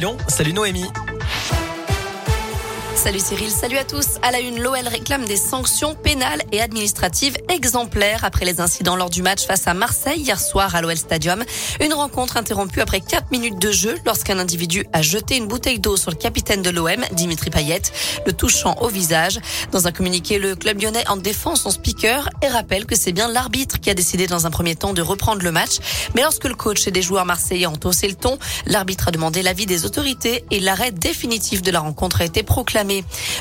Lyon, salut Noémie. Salut Cyril, salut à tous. À la une, l'OL réclame des sanctions pénales et administratives exemplaires après les incidents lors du match face à Marseille hier soir à l'OL Stadium. Une rencontre interrompue après 4 minutes de jeu lorsqu'un individu a jeté une bouteille d'eau sur le capitaine de l'OM, Dimitri Payet, le touchant au visage. Dans un communiqué, le club lyonnais en défend son speaker et rappelle que c'est bien l'arbitre qui a décidé dans un premier temps de reprendre le match. Mais lorsque le coach et des joueurs marseillais ont haussé le ton, l'arbitre a demandé l'avis des autorités et l'arrêt définitif de la rencontre a été proclamé.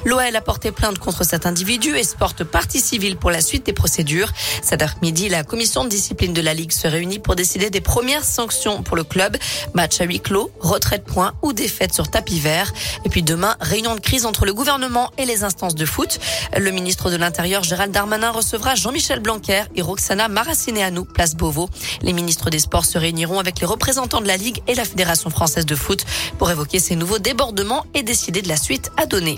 L'OL a porté plainte contre cet individu et se porte partie civile pour la suite des procédures. Cet après-midi, la commission de discipline de la Ligue se réunit pour décider des premières sanctions pour le club. Match à huis clos, retrait de points ou défaite sur tapis vert. Et puis demain, réunion de crise entre le gouvernement et les instances de foot. Le ministre de l'Intérieur, Gérald Darmanin, recevra Jean-Michel Blanquer et Roxana Maracineanu, place Beauvau. Les ministres des Sports se réuniront avec les représentants de la Ligue et la Fédération française de foot pour évoquer ces nouveaux débordements et décider de la suite à donner.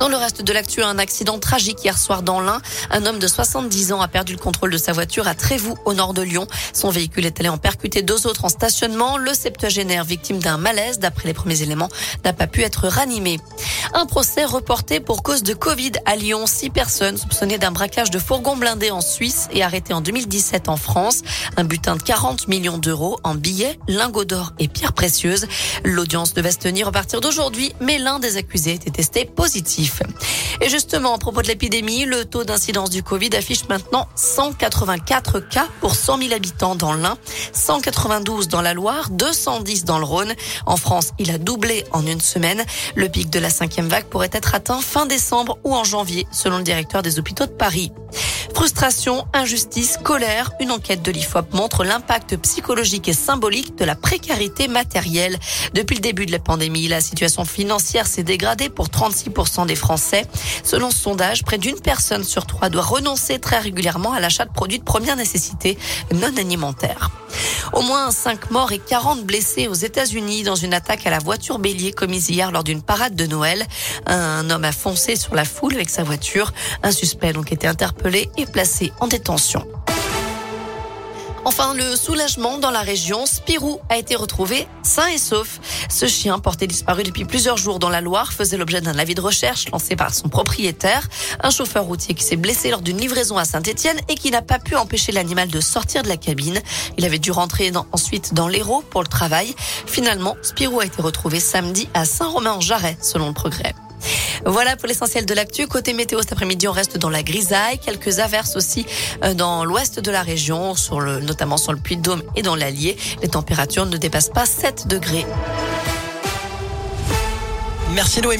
Dans le reste de l'actu, un accident tragique hier soir dans l'Ain. Un homme de 70 ans a perdu le contrôle de sa voiture à Trévoux, au nord de Lyon. Son véhicule est allé en percuter deux autres en stationnement. Le septuagénaire, victime d'un malaise, d'après les premiers éléments, n'a pas pu être ranimé. Un procès reporté pour cause de Covid à Lyon. Six personnes soupçonnées d'un braquage de fourgon blindé en Suisse et arrêtées en 2017 en France. Un butin de 40 millions d'euros en billets, lingots d'or et pierres précieuses. L'audience devait se tenir à partir d'aujourd'hui, mais l'un des accusés était testé positif. Et justement, à propos de l'épidémie, le taux d'incidence du Covid affiche maintenant 184 cas pour 100 000 habitants dans l'Ain, 192 dans la Loire, 210 dans le Rhône. En France, il a doublé en une semaine. Le pic de la cinquième vague pourrait être atteint fin décembre ou en janvier, selon le directeur des hôpitaux de Paris. Frustration, injustice, colère, une enquête de l'IFOP montre l'impact psychologique et symbolique de la précarité matérielle. Depuis le début de la pandémie, la situation financière s'est dégradée pour 36% des Français. Selon ce sondage, près d'une personne sur trois doit renoncer très régulièrement à l'achat de produits de première nécessité non alimentaires. Au moins 5 morts et 40 blessés aux États-Unis dans une attaque à la voiture bélier commise hier lors d'une parade de Noël. Un homme a foncé sur la foule avec sa voiture. Un suspect a donc été interpellé et placé en détention. Enfin, le soulagement dans la région, Spirou a été retrouvé sain et sauf. Ce chien, porté disparu depuis plusieurs jours dans la Loire, faisait l'objet d'un avis de recherche lancé par son propriétaire, un chauffeur routier qui s'est blessé lors d'une livraison à Saint-Etienne et qui n'a pas pu empêcher l'animal de sortir de la cabine. Il avait dû rentrer ensuite dans l'Hérault pour le travail. Finalement, Spirou a été retrouvé samedi à Saint-Romain-en-Jarret, selon le progrès. Voilà pour l'essentiel de l'actu. Côté météo, cet après-midi, on reste dans la grisaille. Quelques averses aussi euh, dans l'ouest de la région, notamment sur le Puy-de-Dôme et dans l'Allier. Les températures ne dépassent pas 7 degrés. Merci Noémie.